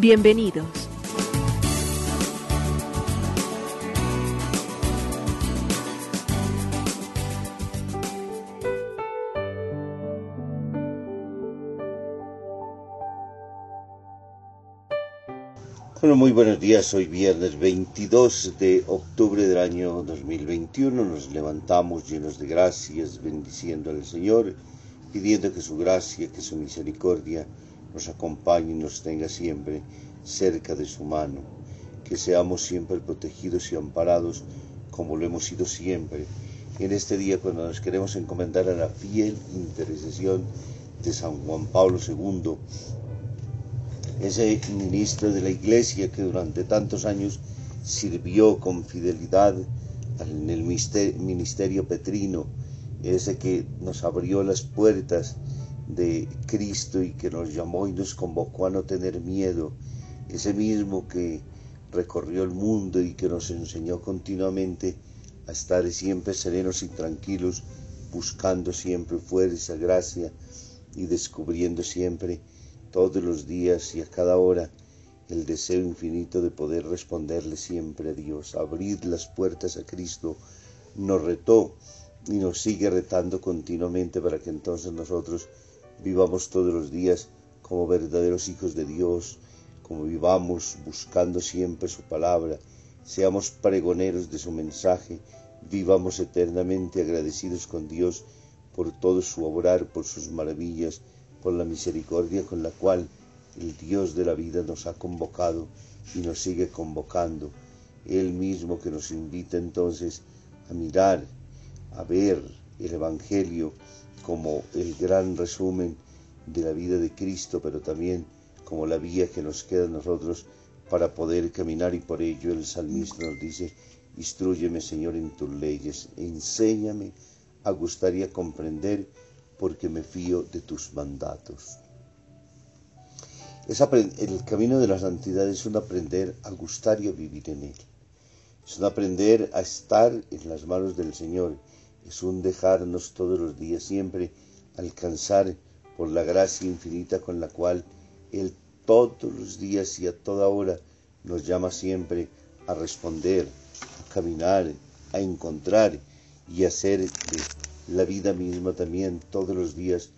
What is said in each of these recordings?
Bienvenidos. Bueno, muy buenos días. Hoy viernes 22 de octubre del año 2021. Nos levantamos llenos de gracias, bendiciendo al Señor, pidiendo que su gracia, que su misericordia nos acompañe y nos tenga siempre cerca de su mano. Que seamos siempre protegidos y amparados como lo hemos sido siempre. En este día cuando nos queremos encomendar a la fiel intercesión de San Juan Pablo II, ese ministro de la iglesia que durante tantos años sirvió con fidelidad en el ministerio petrino, ese que nos abrió las puertas de Cristo y que nos llamó y nos convocó a no tener miedo, ese mismo que recorrió el mundo y que nos enseñó continuamente a estar siempre serenos y tranquilos, buscando siempre fuerza, gracia y descubriendo siempre todos los días y a cada hora el deseo infinito de poder responderle siempre a Dios, abrir las puertas a Cristo, nos retó y nos sigue retando continuamente para que entonces nosotros vivamos todos los días como verdaderos hijos de Dios, como vivamos buscando siempre su palabra, seamos pregoneros de su mensaje, vivamos eternamente agradecidos con Dios por todo su obrar, por sus maravillas, por la misericordia con la cual el Dios de la vida nos ha convocado y nos sigue convocando. Él mismo que nos invita entonces a mirar, a ver el Evangelio como el gran resumen de la vida de Cristo, pero también como la vía que nos queda a nosotros para poder caminar y por ello el salmista nos dice, instruyeme Señor en tus leyes, enséñame a gustar y a comprender porque me fío de tus mandatos. el camino de la santidad es un aprender a gustar y a vivir en Él. Es un aprender a estar en las manos del Señor. Es un dejarnos todos los días siempre alcanzar por la gracia infinita con la cual Él todos los días y a toda hora nos llama siempre a responder, a caminar, a encontrar y a ser de la vida misma también todos los días,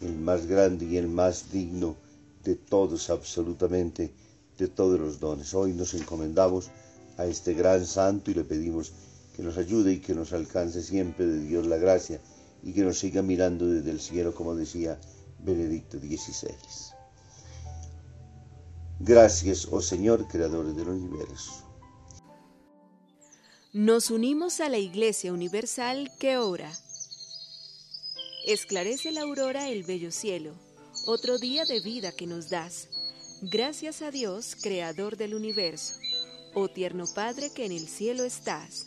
el más grande y el más digno de todos absolutamente, de todos los dones. Hoy nos encomendamos a este gran santo y le pedimos que nos ayude y que nos alcance siempre de Dios la gracia y que nos siga mirando desde el cielo, como decía Benedicto XVI. Gracias, oh Señor, Creador del universo. Nos unimos a la Iglesia Universal que ora Esclarece la aurora el bello cielo, otro día de vida que nos das. Gracias a Dios, Creador del universo, oh tierno Padre que en el cielo estás.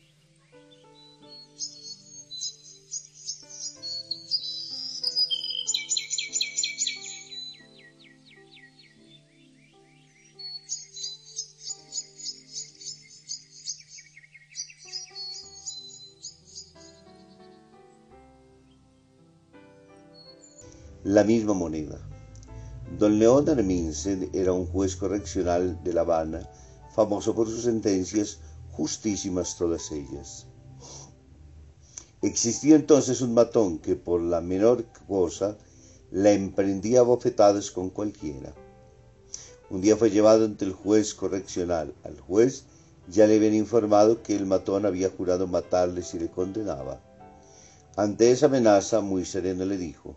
La misma moneda. Don León Arminsen era un juez correccional de La Habana famoso por sus sentencias, justísimas todas ellas. Existía entonces un matón que por la menor cosa la emprendía bofetadas con cualquiera. Un día fue llevado ante el juez correccional. Al juez ya le habían informado que el matón había jurado matarle si le condenaba. Ante esa amenaza, muy sereno le dijo,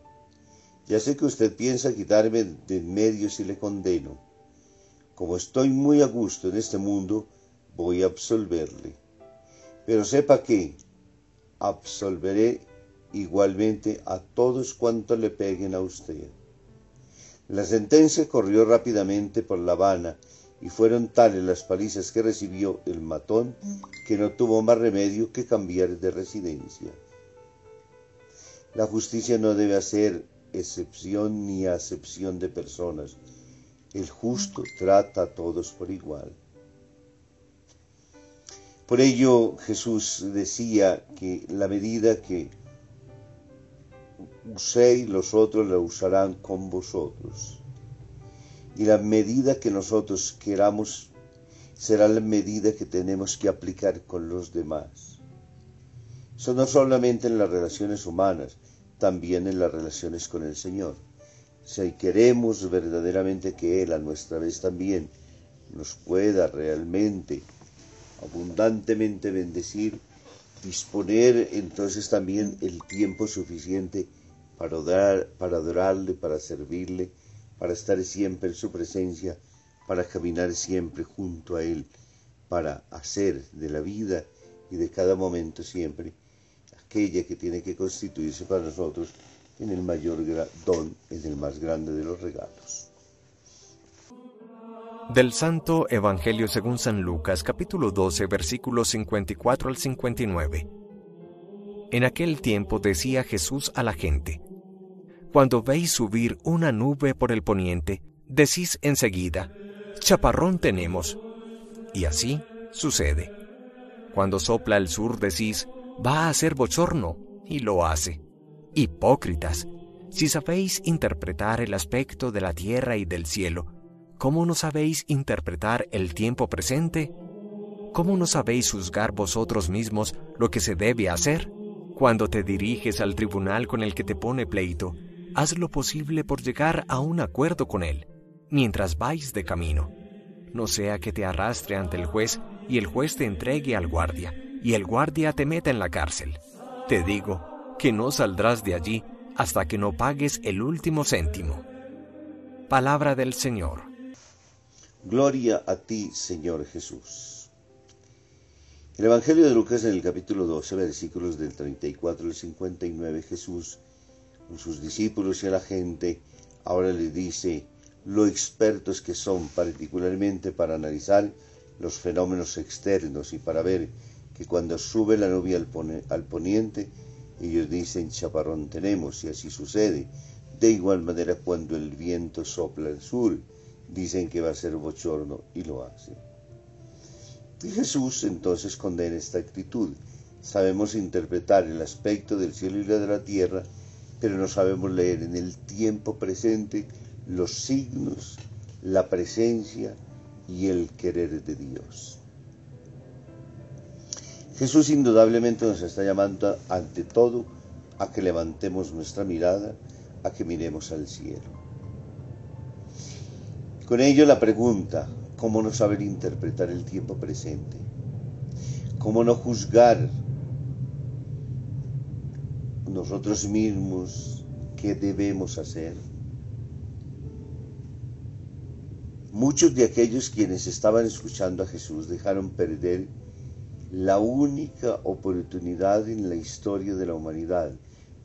ya sé que usted piensa quitarme de en medio si le condeno. Como estoy muy a gusto en este mundo, voy a absolverle. Pero sepa que absolveré igualmente a todos cuantos le peguen a usted. La sentencia corrió rápidamente por La Habana y fueron tales las palizas que recibió el matón que no tuvo más remedio que cambiar de residencia. La justicia no debe hacer excepción ni acepción de personas. El justo trata a todos por igual. Por ello Jesús decía que la medida que uséis los otros la usarán con vosotros. Y la medida que nosotros queramos será la medida que tenemos que aplicar con los demás. Eso no solamente en las relaciones humanas, también en las relaciones con el Señor. Si queremos verdaderamente que Él a nuestra vez también nos pueda realmente abundantemente bendecir, disponer entonces también el tiempo suficiente para, para adorarle, para servirle, para estar siempre en su presencia, para caminar siempre junto a Él, para hacer de la vida y de cada momento siempre aquella que tiene que constituirse para nosotros en el mayor don, en el más grande de los regalos. Del Santo Evangelio según San Lucas capítulo 12 versículos 54 al 59. En aquel tiempo decía Jesús a la gente, Cuando veis subir una nube por el poniente, decís enseguida, chaparrón tenemos. Y así sucede. Cuando sopla el sur decís, va a ser bochorno, y lo hace. Hipócritas, si sabéis interpretar el aspecto de la tierra y del cielo, ¿cómo no sabéis interpretar el tiempo presente? ¿Cómo no sabéis juzgar vosotros mismos lo que se debe hacer? Cuando te diriges al tribunal con el que te pone pleito, haz lo posible por llegar a un acuerdo con él, mientras vais de camino. No sea que te arrastre ante el juez y el juez te entregue al guardia y el guardia te meta en la cárcel. Te digo que no saldrás de allí hasta que no pagues el último céntimo. Palabra del Señor. Gloria a ti, Señor Jesús. El Evangelio de Lucas en el capítulo 12, versículos del 34 al 59, Jesús, con sus discípulos y a la gente, ahora le dice lo expertos que son particularmente para analizar los fenómenos externos y para ver que cuando sube la nube al, poniente, ellos dicen chaparrón tenemos, y así sucede. De igual manera, cuando el viento sopla al sur, dicen que va a ser bochorno y lo hace. Y Jesús entonces condena esta actitud. Sabemos interpretar el aspecto del cielo y de la tierra, pero no sabemos leer en el tiempo presente los signos, la presencia y el querer de Dios. Jesús indudablemente nos está llamando ante todo a que levantemos nuestra mirada, a que miremos al cielo. Con ello la pregunta, ¿cómo no saber interpretar el tiempo presente? ¿Cómo no juzgar nosotros mismos qué debemos hacer? Muchos de aquellos quienes estaban escuchando a Jesús dejaron perder la única oportunidad en la historia de la humanidad.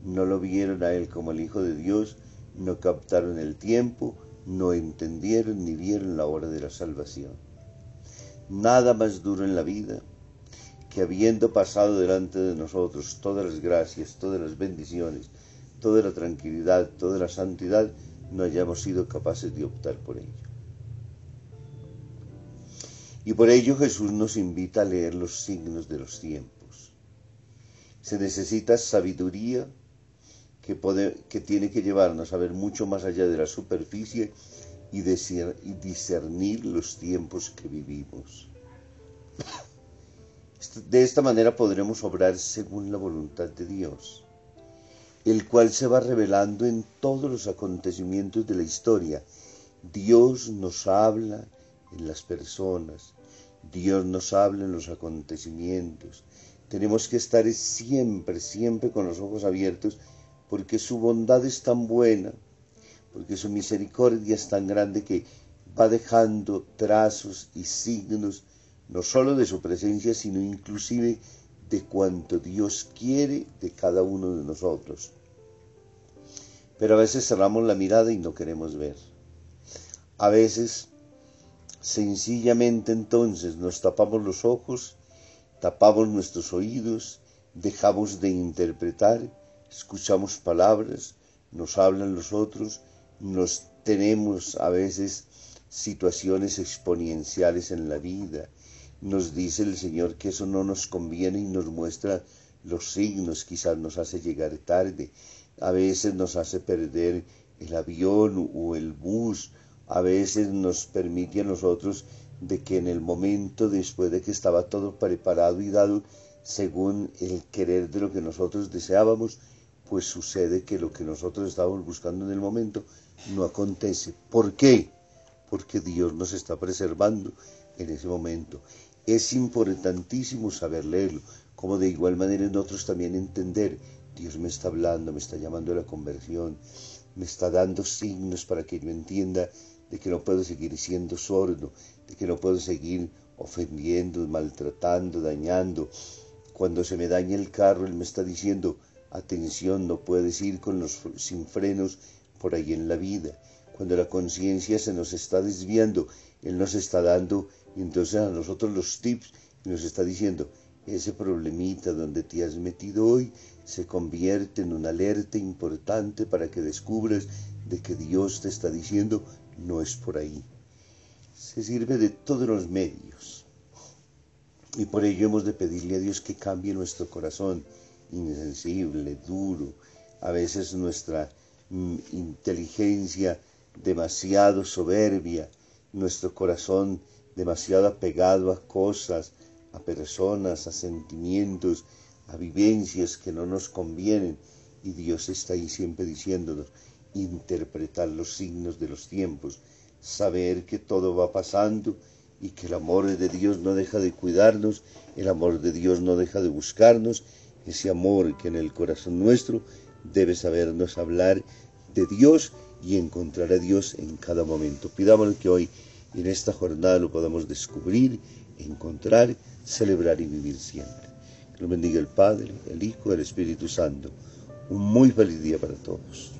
No lo vieron a Él como el Hijo de Dios, no captaron el tiempo, no entendieron ni vieron la hora de la salvación. Nada más duro en la vida que habiendo pasado delante de nosotros todas las gracias, todas las bendiciones, toda la tranquilidad, toda la santidad, no hayamos sido capaces de optar por ello. Y por ello Jesús nos invita a leer los signos de los tiempos. Se necesita sabiduría que, tiene que llevarnos a ver mucho más allá de la superficie y discernir los tiempos que vivimos. De esta manera podremos obrar según la voluntad de Dios, el cual se va revelando en todos los acontecimientos de la historia. Dios nos habla en las personas, Dios nos habla en los acontecimientos. Tenemos que estar siempre, siempre con los ojos abiertos, porque su bondad es tan buena, porque su misericordia es tan grande que va dejando trazos y signos no solo de su presencia, sino inclusive de cuanto Dios quiere de cada uno de nosotros. Pero a veces cerramos la mirada y no queremos ver. A veces, sencillamente entonces, nos tapamos los ojos, tapamos nuestros oídos, dejamos de interpretar, escuchamos palabras, nos hablan los otros, nos tenemos a veces situaciones exponenciales en la vida, nos dice el Señor que eso no nos conviene y nos muestra los signos, quizás nos hace llegar tarde, a veces nos hace perder el avión o el bus, a veces nos permite a nosotros de que en el momento después de que estaba todo preparado y dado según el querer de lo que nosotros deseábamos, pues sucede que lo que nosotros estábamos buscando en el momento no acontece. ¿Por qué? Porque Dios nos está preservando en ese momento. Es importantísimo saber leerlo, como de igual manera nosotros también entender, Dios me está hablando, me está llamando a la conversión, me está dando signos para que yo entienda de que no puedo seguir siendo sordo, de que no puedo seguir ofendiendo, maltratando, dañando. Cuando se me daña el carro, Él me está diciendo, atención, no puedes ir con los sin frenos por ahí en la vida. Cuando la conciencia se nos está desviando, Él nos está dando y entonces a nosotros los tips nos está diciendo, ese problemita donde te has metido hoy se convierte en una alerta importante para que descubras de que Dios te está diciendo, no es por ahí. Se sirve de todos los medios. Y por ello hemos de pedirle a Dios que cambie nuestro corazón insensible, duro, a veces nuestra mm, inteligencia demasiado soberbia, nuestro corazón demasiado apegado a cosas, a personas, a sentimientos, a vivencias que no nos convienen. Y Dios está ahí siempre diciéndonos, interpretar los signos de los tiempos, saber que todo va pasando y que el amor de Dios no deja de cuidarnos, el amor de Dios no deja de buscarnos, ese amor que en el corazón nuestro debe sabernos hablar de Dios y encontrar a Dios en cada momento. Pidámosle que hoy en esta jornada lo podamos descubrir, encontrar, celebrar y vivir siempre. Que lo bendiga el Padre, el Hijo el Espíritu Santo. Un muy feliz día para todos.